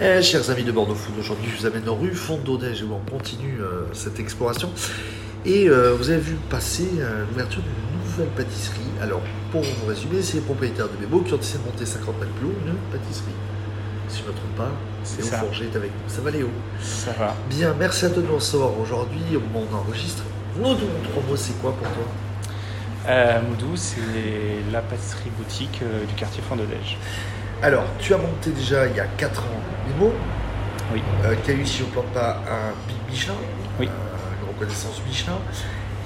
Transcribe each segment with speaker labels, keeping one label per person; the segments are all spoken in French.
Speaker 1: Eh, chers amis de Bordeaux Food, aujourd'hui je vous amène en rue Fondodège où on continue euh, cette exploration. Et euh, vous avez vu passer euh, l'ouverture d'une nouvelle pâtisserie. Alors, pour vous résumer, c'est les propriétaires de Bébo qui ont décidé de monter 50 mètres plus haut une pâtisserie. Si je ne me trompe pas,
Speaker 2: C'est
Speaker 1: Léo
Speaker 2: ça.
Speaker 1: Forger est avec nous. Ça va Léo?
Speaker 2: Ça va.
Speaker 1: Bien, merci à toi de nous recevoir aujourd'hui au moment où on enregistre. Nous, trois mots, c'est quoi pour toi?
Speaker 2: Moudou, c'est la pâtisserie boutique du quartier Fond-de-Lège.
Speaker 1: Alors, tu as monté déjà il y a 4 ans Bébo,
Speaker 2: Oui.
Speaker 1: euh, qui a eu, si on ne plante pas, un Big Michelin,
Speaker 2: Oui.
Speaker 1: euh, une reconnaissance Michelin.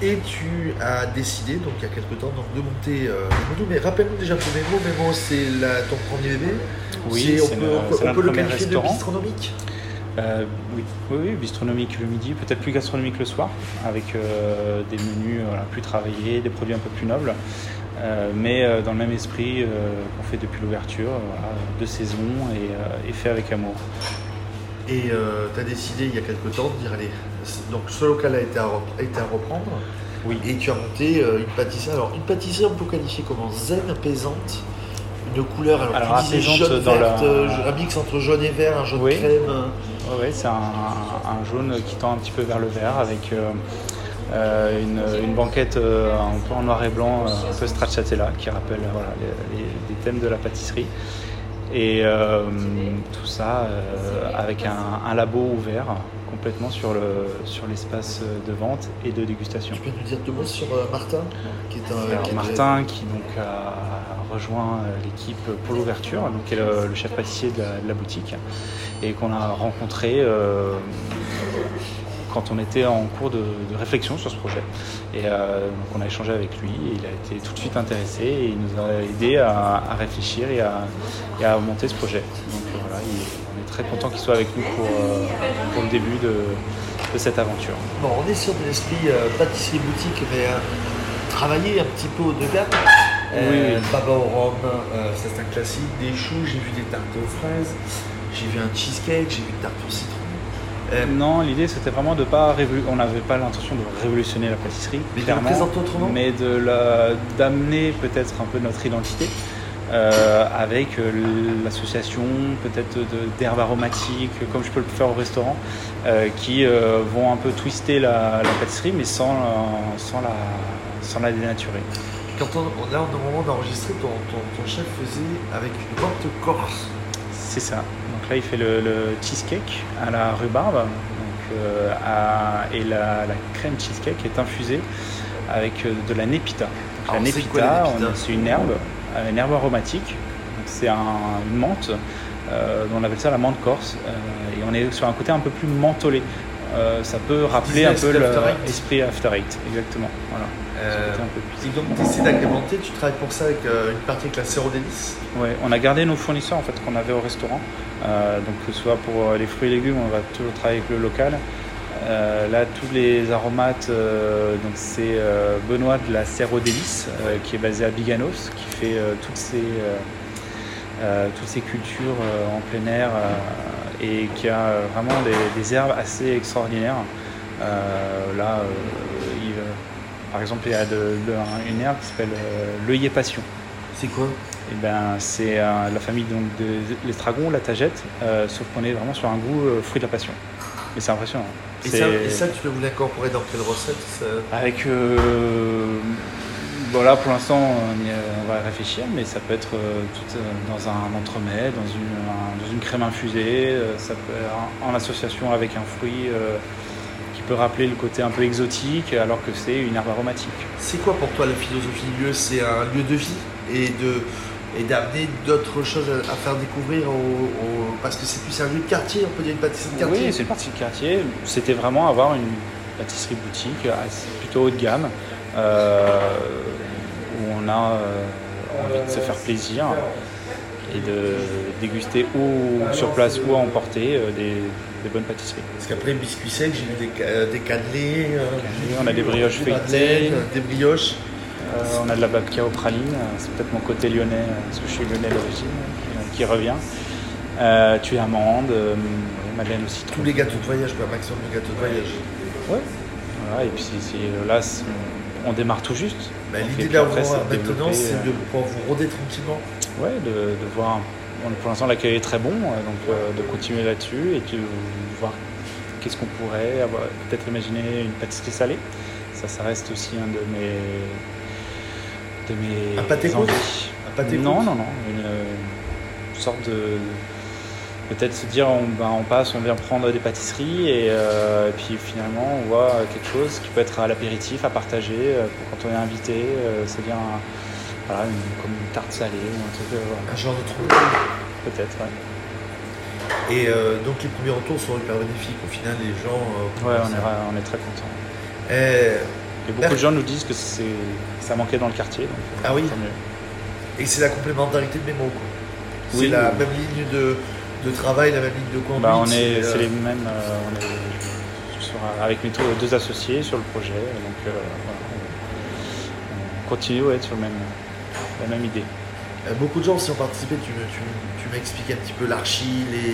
Speaker 1: Et tu as décidé, donc il y a quelques temps, donc, de monter euh, Mémo. Mais rappelle-nous déjà pour Mémo, Mémo c'est ton premier bébé.
Speaker 2: Oui,
Speaker 1: C'est- on peut, on peut- on le qualifier de
Speaker 2: restaurant. Euh, oui. oui, bistronomique le midi, peut-être plus gastronomique le soir, avec euh, des menus voilà, plus travaillés, des produits un peu plus nobles, euh, mais dans le même esprit qu'on fait depuis l'ouverture, voilà, de saison et, et fait avec amour.
Speaker 1: Et tu as décidé il y a quelques temps de dire allez, donc ce local a été à, rep- a été à reprendre.
Speaker 2: Oui.
Speaker 1: Et tu as monté une pâtisserie. Alors, une pâtisserie, on peut qualifier comment Zen, apaisante. Une couleur, alors,
Speaker 2: Alors,
Speaker 1: tu disais jaune, verte,
Speaker 2: la-
Speaker 1: un mix entre jaune et vert, un jaune
Speaker 2: Oui.
Speaker 1: crème.
Speaker 2: Ouais, c'est un, un jaune qui tend un petit peu vers le vert avec euh, euh, une, banquette euh, un peu en noir et blanc, un peu stracciatella qui rappelle les thèmes de la pâtisserie. Et euh, tout ça euh, avec un, un labo ouvert complètement sur le sur l'espace de vente et de dégustation.
Speaker 1: Tu peux nous dire deux mots sur euh, Martin qui est un,
Speaker 2: Alors,
Speaker 1: qui est-
Speaker 2: Martin qui donc a rejoint l'équipe pour l'ouverture, donc qui est le, le chef pâtissier de la, de la boutique et qu'on a rencontré quand on était en cours de, de réflexion sur ce projet. Et euh, donc on a échangé avec lui et il a été tout de suite intéressé et il nous a aidé à, à réfléchir et à, et à monter ce projet. Donc euh, voilà, il- on est très content qu'il soit avec nous pour, euh, pour le début de, de cette aventure.
Speaker 1: Bon, on est sur de l'esprit euh, pâtisserie boutique, mais euh, travailler un petit peu haut de gamme. Euh,
Speaker 2: Oui, oui.
Speaker 1: Baba au rhum, euh, c'est un classique. Des choux, j'ai vu des tartes aux fraises, j'ai vu un cheesecake, j'ai vu une tarte au citron. Euh,
Speaker 2: Non, l'idée c'était vraiment de pas révolu- on n'avait pas l'intention de révolutionner la pâtisserie,
Speaker 1: Mais de
Speaker 2: clairement,
Speaker 1: la présenter autrement
Speaker 2: mais de la- d'amener peut-être un peu notre identité euh, avec euh, l'association peut-être de- d'herbes aromatiques, comme je peux le faire au restaurant, euh, qui euh, vont un peu twister la, la pâtisserie, mais sans, la- sans, la, sans la dénaturer.
Speaker 1: Quand on, là, au moment d'enregistrer, ton, ton, ton chef faisait avec une menthe corse.
Speaker 2: C'est ça. Donc là, il fait le, le cheesecake à la rhubarbe. Donc, euh, à- et la, la crème cheesecake est infusée avec euh, de la. Donc,
Speaker 1: Alors,
Speaker 2: la on- c'est une herbe, euh, une herbe aromatique. C'est un- une menthe. euh, on appelle ça la menthe corse. et on est sur un côté un peu plus mentholé. Euh, ça peut rappeler un peu l'esprit After Eight, exactement. Voilà.
Speaker 1: Euh, et donc, tu essaies d'agrémenter, tu travailles pour ça avec euh, une partie avec la délice.
Speaker 2: Ouais, on a gardé nos fournisseurs en fait qu'on avait au restaurant. Euh, donc que ce soit pour les fruits et légumes, on va toujours travailler avec le local. Euh, là, tous les aromates, euh, donc c'est euh, Benoît de la Serre Délice, euh, qui est basé à Biganos, qui fait euh, toutes ces euh, euh, toutes ces cultures euh, en plein air euh, et qui a euh, vraiment des, des herbes assez extraordinaires. Euh, là, euh, il, par exemple, il y a de- de- une herbe qui s'appelle l'œillet passion.
Speaker 1: C'est quoi?
Speaker 2: Eh ben, c'est euh, la famille donc, de l'estragon, la tagette, euh, sauf qu'on est vraiment sur un goût euh, fruit de la passion. Et c'est impressionnant.
Speaker 1: et ça, et ça, tu peux vous l'incorporer dans quelle recette? Ça-
Speaker 2: Avec. euh, bon, là, pour l'instant, on, y est- on va réfléchir, mais ça peut être euh, tout, euh, dans un entremets, dans une, un- dans une crème infusée, euh, ça peut être en, en association avec un fruit qui peut rappeler le côté un peu exotique, alors que c'est une herbe aromatique.
Speaker 1: C'est quoi pour toi la philosophie du lieu? C'est un lieu de vie et de et d'amener d'autres choses à, faire découvrir au, au- parce que c'est plus un lieu de quartier, on peut dire une pâtisserie de quartier.
Speaker 2: Oui, c'est une partie de quartier. C'était vraiment avoir une pâtisserie boutique plutôt haut de gamme euh, où on a euh, envie de se faire plaisir et de déguster ou sur place ou à emporter euh, des, des bonnes pâtisseries.
Speaker 1: Parce qu'après biscuits secs, j'ai vu des, euh, des cannelés, euh,
Speaker 2: on a des brioches feuilletées.
Speaker 1: madeleines, des brioches.
Speaker 2: Euh, on a de la babka aux pralines, euh, c'est peut-être mon côté lyonnais, euh, parce que je suis lyonnais d'origine, euh, qui, qui revient. Euh, tu es amande, euh, madeleine au citron.
Speaker 1: Tous les gâteaux de voyage, quoi, maximum de gâteaux de voyage.
Speaker 2: Ouais. Voilà, et puis là, c'est- on démarre tout juste.
Speaker 1: Bah, L'idée la
Speaker 2: après, c'est de
Speaker 1: maintenant, c'est
Speaker 2: euh,
Speaker 1: de pouvoir vous rôder tranquillement.
Speaker 2: Ouais, de, de voir bon, pour l'instant, l'accueil est très bon, euh, donc euh, de continuer là-dessus et de voir qu'est-ce qu'on pourrait avoir, peut-être imaginer une pâtisserie salée. Ça, ça reste aussi un de mes, de mes
Speaker 1: Un pâté
Speaker 2: envies.
Speaker 1: Un pâté
Speaker 2: Non, non, non, une, une sorte de peut-être se dire on, ben, on passe, on vient prendre des pâtisseries et, euh, et puis finalement on voit quelque chose qui peut être à l'apéritif, à partager euh, pour quand on est invité, euh, c'est bien un- voilà, une- comme une tarte salée ou un truc, voilà,
Speaker 1: Un genre de truc.
Speaker 2: peut-être. Ouais.
Speaker 1: Et euh, donc les premiers retours sont hyper bénéfiques. Au final, les gens.
Speaker 2: Ouais, on est, ra- on est très contents.
Speaker 1: Eh,
Speaker 2: Et beaucoup de gens nous disent que c'est, ça manquait dans le quartier. Donc,
Speaker 1: Ah oui
Speaker 2: mieux.
Speaker 1: Et c'est la complémentarité de Mémo. quoi. C'est
Speaker 2: Oui,
Speaker 1: la
Speaker 2: oui.
Speaker 1: même ligne de, de travail, la même ligne de conduite.
Speaker 2: Bah, on est,
Speaker 1: euh,
Speaker 2: c'est les mêmes. euh, on est sur- avec mes deux- associés sur le projet. Donc euh, voilà, on, on continue ouais, sur le même, la même idée.
Speaker 1: euh, Beaucoup de gens aussi ont participé. Tu, tu, tu m'expliques un petit peu l'archi, les,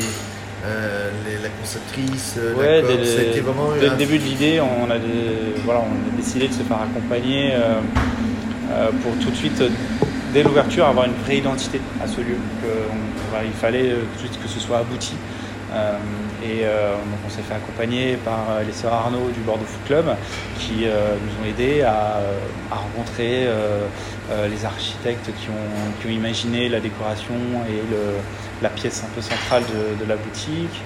Speaker 1: euh, les- la conceptrice, euh,
Speaker 2: Ouais, dès,
Speaker 1: été vraiment
Speaker 2: dès le début de l'idée, on a, des- voilà, on a décidé de se faire accompagner euh, euh, pour tout de suite, euh, dès l'ouverture, avoir une vraie identité à ce lieu. Voilà, il fallait euh, tout de suite que ce soit abouti. Euh, et euh, on s'est fait accompagner par euh, les sœurs Arnaud du Bordeaux Foot Club qui euh, nous ont aidés à, euh, rencontrer euh, euh, les architectes qui ont, imaginé la décoration et la pièce un peu centrale de la boutique,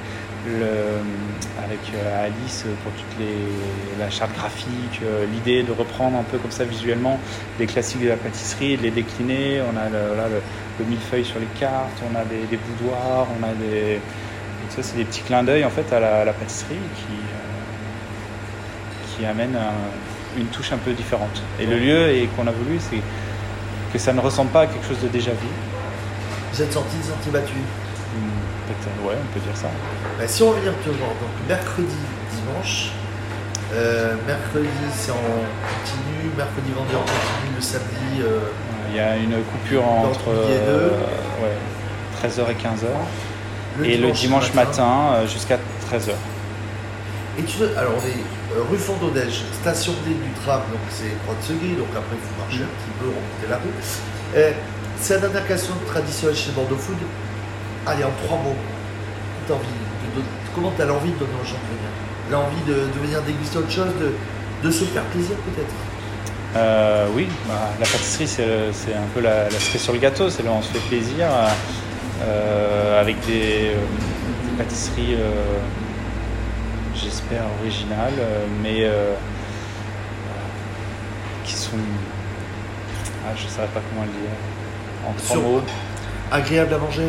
Speaker 2: avec euh, Alice pour toute les, la charte graphique, euh, l'idée de reprendre un peu comme ça visuellement les classiques de la pâtisserie, de les décliner. On a le, le, le millefeuille sur les cartes, on a des, boudoirs, on a des. ça, c'est des petits clins d'œil en fait à la, pâtisserie qui, euh, qui amènent un- une touche un peu différente. Et le lieu qu'on a voulu, c'est que ça ne ressemble pas à quelque chose de déjà vu.
Speaker 1: Vous êtes sorti des sentiers battus.
Speaker 2: Peut-être, ouais, on peut dire ça.
Speaker 1: Bah, si on venir te voir, donc mercredi, dimanche. euh, mercredi, c'est en continu. Mercredi, vendredi, en continu. Le samedi, euh,
Speaker 2: Il y a une coupure entre
Speaker 1: midi et deux.
Speaker 2: euh, ouais, 13h et 15h.
Speaker 1: le
Speaker 2: et le dimanche matin, jusqu'à 13h.
Speaker 1: Et tu veux, alors on est rue Fondodège, station D du tram, donc c'est Croix de donc après il faut marcher un petit peu, remonter la rue. C'est la dernière question traditionnelle chez Bordeaux Food. Allez, en trois mots, envie de comment tu as l'envie de donner aux gens de venir? L'envie de, de venir déguster autre chose, de, de se faire plaisir peut-être?
Speaker 2: Euh, oui, bah, la pâtisserie, c'est un peu la, la cerise sur le gâteau. C'est là où on se fait plaisir euh, avec des, euh, des pâtisseries, euh, j'espère, originales, mais qui sont. Ah, je ne saurais pas comment le dire. En trois
Speaker 1: Sur-
Speaker 2: mots.
Speaker 1: Agréable à manger?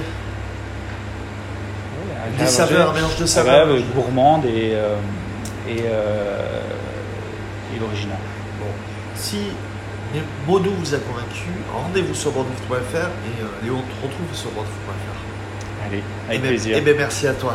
Speaker 1: Des saveurs, un mélange de saveurs
Speaker 2: Agréable, gourmande et, euh, et, euh, et original.
Speaker 1: Bon, si Mono vous a convaincu, rendez-vous sur bordeauxfoot.fr et euh, Léon te retrouve sur bordeauxfoot.fr.
Speaker 2: Allez,
Speaker 1: Eh
Speaker 2: avec
Speaker 1: ben-
Speaker 2: plaisir.
Speaker 1: Eh bien merci à toi.